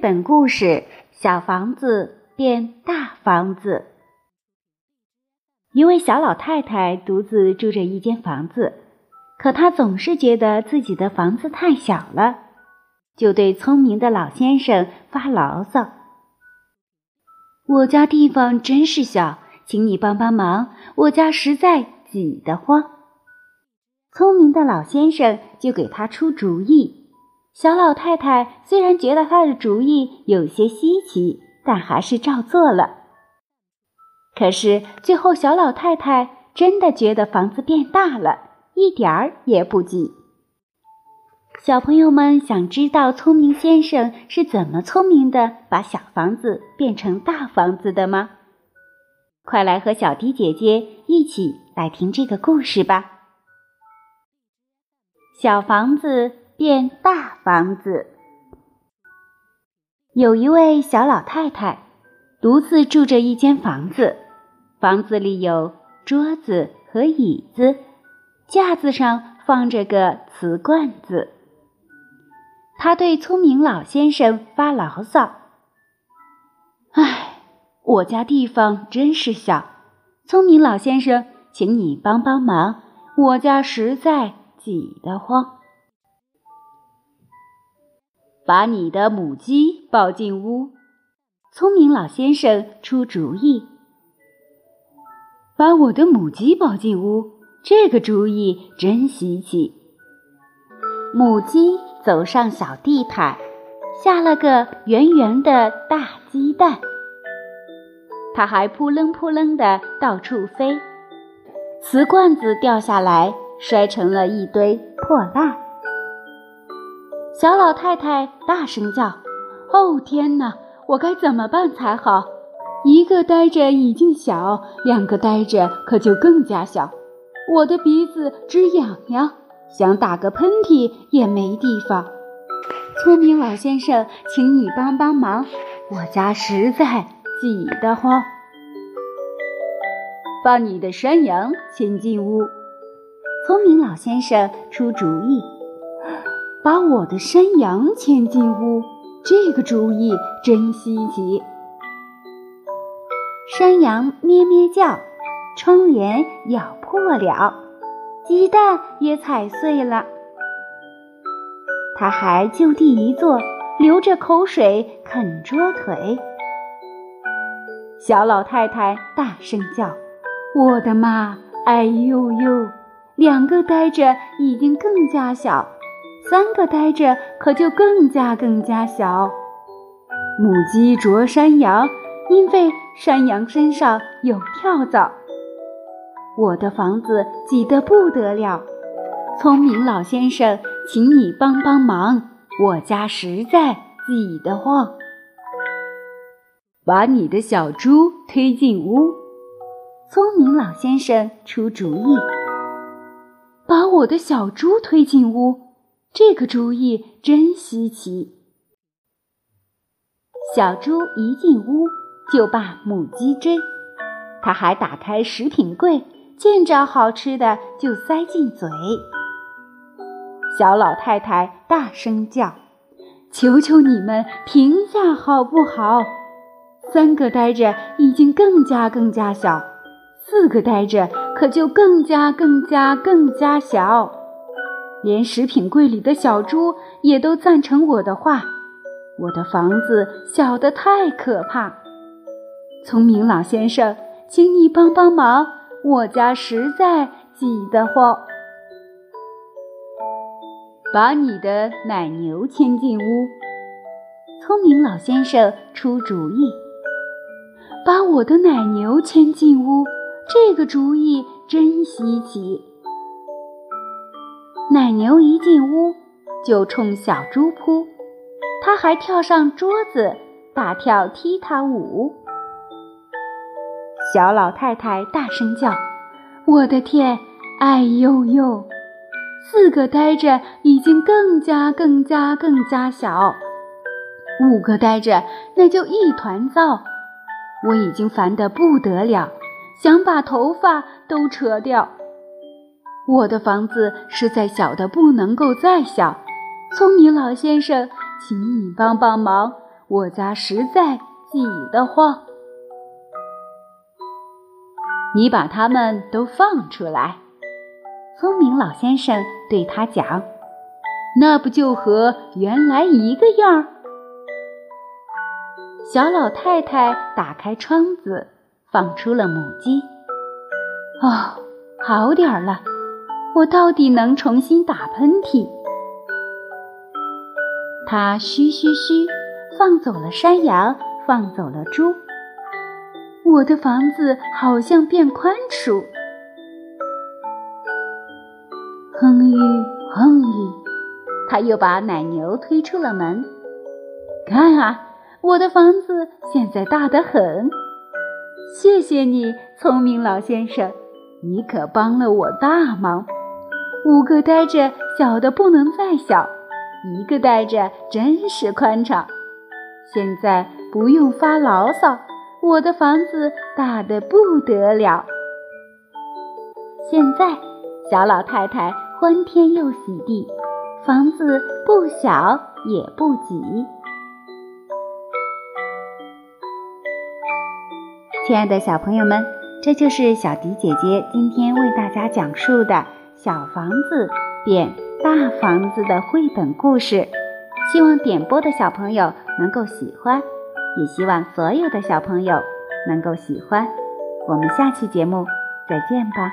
本故事《小房子变大房子》。一位小老太太独自住着一间房子，可她总是觉得自己的房子太小了，就对聪明的老先生发牢骚：“我家地方真是小，请你帮帮忙，我家实在挤得慌。”聪明的老先生就给他出主意。小老太太虽然觉得他的主意有些稀奇，但还是照做了。可是最后，小老太太真的觉得房子变大了，一点儿也不挤。小朋友们想知道聪明先生是怎么聪明的把小房子变成大房子的吗？快来和小迪姐姐一起来听这个故事吧！小房子。变大房子。有一位小老太太，独自住着一间房子，房子里有桌子和椅子，架子上放着个瓷罐子。她对聪明老先生发牢骚：“唉，我家地方真是小，聪明老先生，请你帮帮忙，我家实在挤得慌。”把你的母鸡抱进屋，聪明老先生出主意。把我的母鸡抱进屋，这个主意真稀奇。母鸡走上小地毯，下了个圆圆的大鸡蛋。它还扑棱扑棱的到处飞，瓷罐子掉下来，摔成了一堆破烂。小老太太大声叫：“哦天哪，我该怎么办才好？一个呆着已经小，两个呆着可就更加小。我的鼻子直痒痒，想打个喷嚏也没地方。聪明老先生，请你帮帮忙，我家实在挤得慌。把你的山羊牵进屋。”聪明老先生出主意。把我的山羊牵进屋，这个主意真稀奇。山羊咩咩叫，窗帘咬破了，鸡蛋也踩碎了。它还就地一坐，流着口水啃桌腿。小老太太大声叫：“我的妈！哎呦呦！两个呆着已经更加小。”三个呆着，可就更加更加小。母鸡啄山羊，因为山羊身上有跳蚤。我的房子挤得不得了。聪明老先生，请你帮帮忙，我家实在挤得慌。把你的小猪推进屋。聪明老先生出主意。把我的小猪推进屋。这个主意真稀奇。小猪一进屋就把母鸡追，它还打开食品柜，见着好吃的就塞进嘴。小老太太大声叫：“求求你们停下好不好？三个呆着已经更加更加小，四个呆着可就更加更加更加小。”连食品柜里的小猪也都赞成我的话。我的房子小得太可怕，聪明老先生，请你帮帮忙，我家实在挤得慌。把你的奶牛牵进屋。聪明老先生出主意。把我的奶牛牵进屋，这个主意真稀奇。奶牛一进屋就冲小猪扑，它还跳上桌子大跳踢踏舞。小老太太大声叫：“我的天！哎呦呦！四个呆着已经更加更加更加小，五个呆着那就一团糟。我已经烦得不得了，想把头发都扯掉。”我的房子实在小的不能够再小，聪明老先生，请你帮帮忙，我家实在挤得慌。你把它们都放出来。”聪明老先生对他讲：“那不就和原来一个样儿？”小老太太打开窗子，放出了母鸡。哦，好点儿了，我到底能重新打喷嚏。它嘘嘘嘘，放走了山羊，放走了猪。我的房子好像变宽敞。哼吁哼吁，他又把奶牛推出了门。看啊，我的房子现在大得很。谢谢你，聪明老先生，你可帮了我大忙。五个呆着小的不能再小，一个呆着真是宽敞。现在不用发牢骚，我的房子大得不得了。现在，小老太太。欢天又喜地，房子不小也不挤。亲爱的小朋友们，这就是小迪姐姐今天为大家讲述的小房子变大房子的绘本故事。希望点播的小朋友能够喜欢，也希望所有的小朋友能够喜欢。我们下期节目再见吧。